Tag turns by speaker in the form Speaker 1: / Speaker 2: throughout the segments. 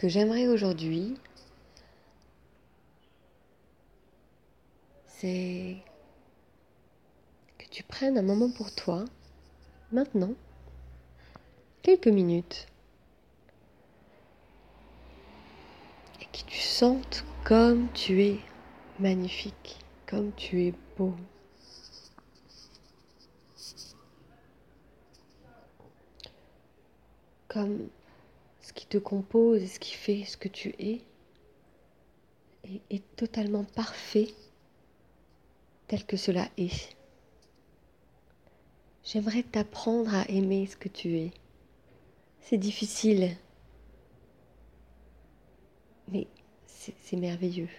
Speaker 1: que j'aimerais aujourd'hui, c'est que tu prennes un moment pour toi, maintenant, quelques minutes, et que tu sentes comme tu es magnifique, comme tu es beau. Comme ce qui te compose et ce qui fait ce que tu es est, est totalement parfait tel que cela est. J'aimerais t'apprendre à aimer ce que tu es. C'est difficile, mais c'est merveilleux.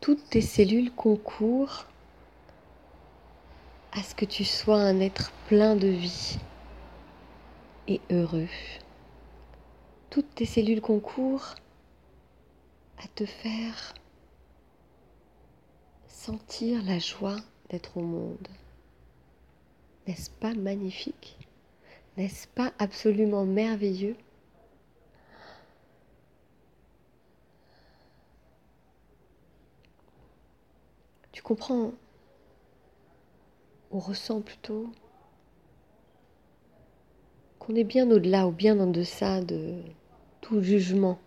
Speaker 1: Toutes tes cellules concourent à ce que tu sois un être plein de vie et heureux. Toutes tes cellules concourent à te faire sentir la joie d'être au monde. N'est-ce pas magnifique? N'est-ce pas absolument merveilleux? Tu comprends? On ressent plutôt qu'on est bien au-delà ou bien en deçà de tout jugement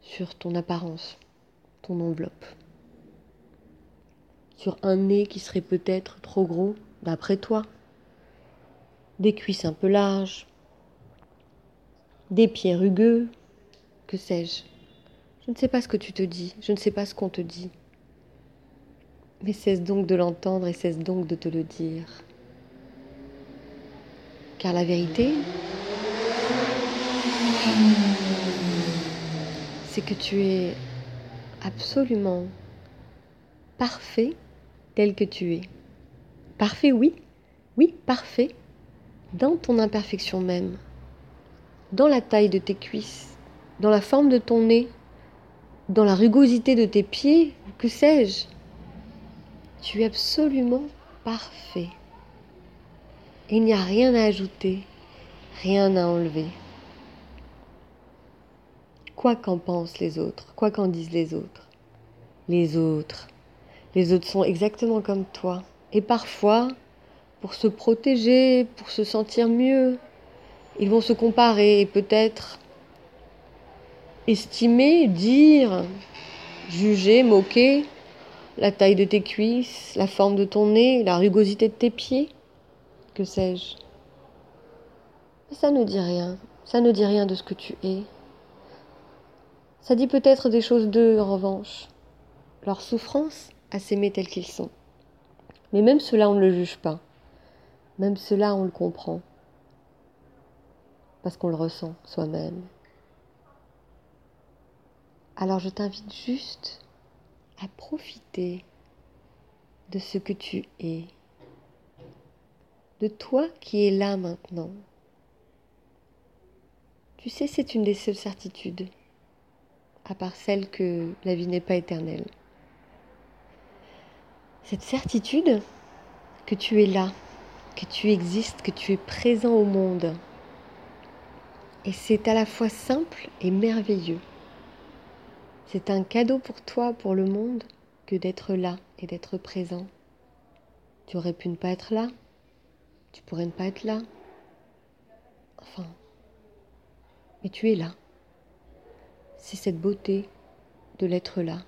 Speaker 1: sur ton apparence, ton enveloppe, sur un nez qui serait peut-être trop gros d'après toi, des cuisses un peu larges, des pieds rugueux, que sais-je. Je ne sais pas ce que tu te dis, je ne sais pas ce qu'on te dit. Mais cesse donc de l'entendre et cesse donc de te le dire. Car la vérité, c'est que tu es absolument parfait tel que tu es. Parfait, oui, oui, parfait, dans ton imperfection même, dans la taille de tes cuisses, dans la forme de ton nez, dans la rugosité de tes pieds, que sais-je. Tu es absolument parfait. Il n'y a rien à ajouter, rien à enlever. Quoi qu'en pensent les autres, quoi qu'en disent les autres. Les autres. Les autres sont exactement comme toi. Et parfois, pour se protéger, pour se sentir mieux, ils vont se comparer et peut-être estimer, dire, juger, moquer la taille de tes cuisses, la forme de ton nez, la rugosité de tes pieds, que sais-je. Mais ça ne dit rien, ça ne dit rien de ce que tu es. Ça dit peut-être des choses d'eux, en revanche, leur souffrance à s'aimer tels qu'ils sont. Mais même cela, on ne le juge pas. Même cela, on le comprend. Parce qu'on le ressent soi-même. Alors je t'invite juste à profiter de ce que tu es, toi qui es là maintenant. Tu sais, c'est une des seules certitudes, à part celle que la vie n'est pas éternelle. Cette certitude que tu es là, que tu existes, que tu es présent au monde. Et c'est à la fois simple et merveilleux. C'est un cadeau pour toi, pour le monde, que d'être là et d'être présent. Tu aurais pu ne pas être là, tu pourrais ne pas être là. Enfin, mais tu es là. C'est cette beauté de l'être là,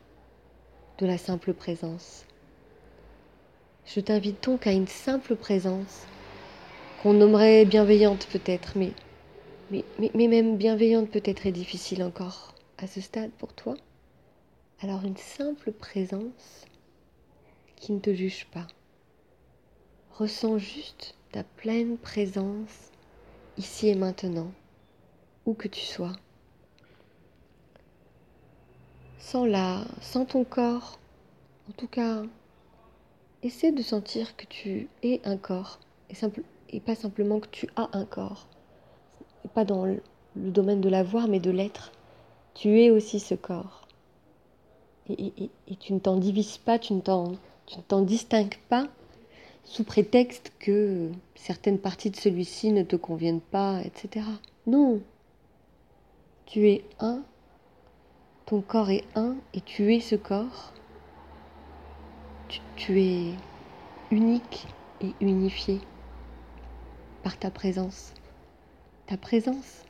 Speaker 1: de la simple présence. Je t'invite donc à une simple présence qu'on nommerait bienveillante peut-être, mais, même bienveillante peut-être est difficile encore à ce stade pour toi. Alors une simple présence qui ne te juge pas. Ressens juste ta pleine présence ici et maintenant, où que tu sois. Sans la, sans ton corps, en tout cas, essaie de sentir que tu es un corps et, et pas simplement que tu as un corps. Et pas dans le domaine de l'avoir, mais de l'être. Tu es aussi ce corps et, tu ne t'en divises pas, tu ne t'en distingues pas. Sous prétexte que certaines parties de celui-ci ne te conviennent pas, etc. Non. Tu es un, ton corps est un et tu es ce corps. Tu, tu es unique et unifié par ta présence. Ta présence,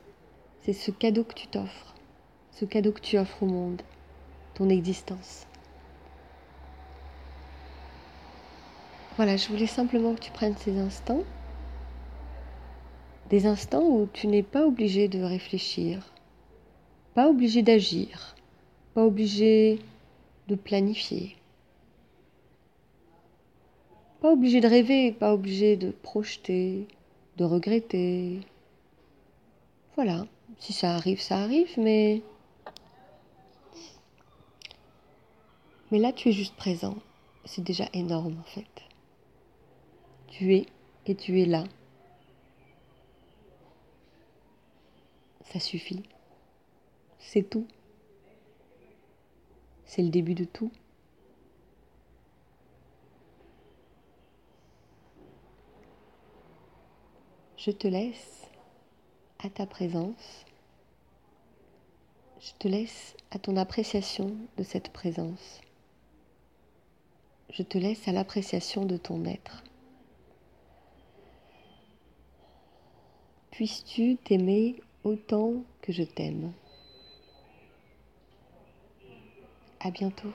Speaker 1: c'est ce cadeau que tu t'offres, ce cadeau que tu offres au monde, ton existence. Voilà, je voulais simplement que tu prennes ces instants, des instants où tu n'es pas obligé de réfléchir, pas obligé d'agir, pas obligé de planifier, pas obligé de rêver, pas obligé de projeter, de regretter. Voilà, si ça arrive, ça arrive, mais... Mais là, tu es juste présent. C'est déjà énorme en fait. Tu es et tu es là. Ça suffit. C'est tout. C'est le début de tout. Je te laisse à ta présence. Je te laisse à ton appréciation de cette présence. Je te laisse à l'appréciation de ton être. Puisses-tu t'aimer autant que je t'aime? À bientôt.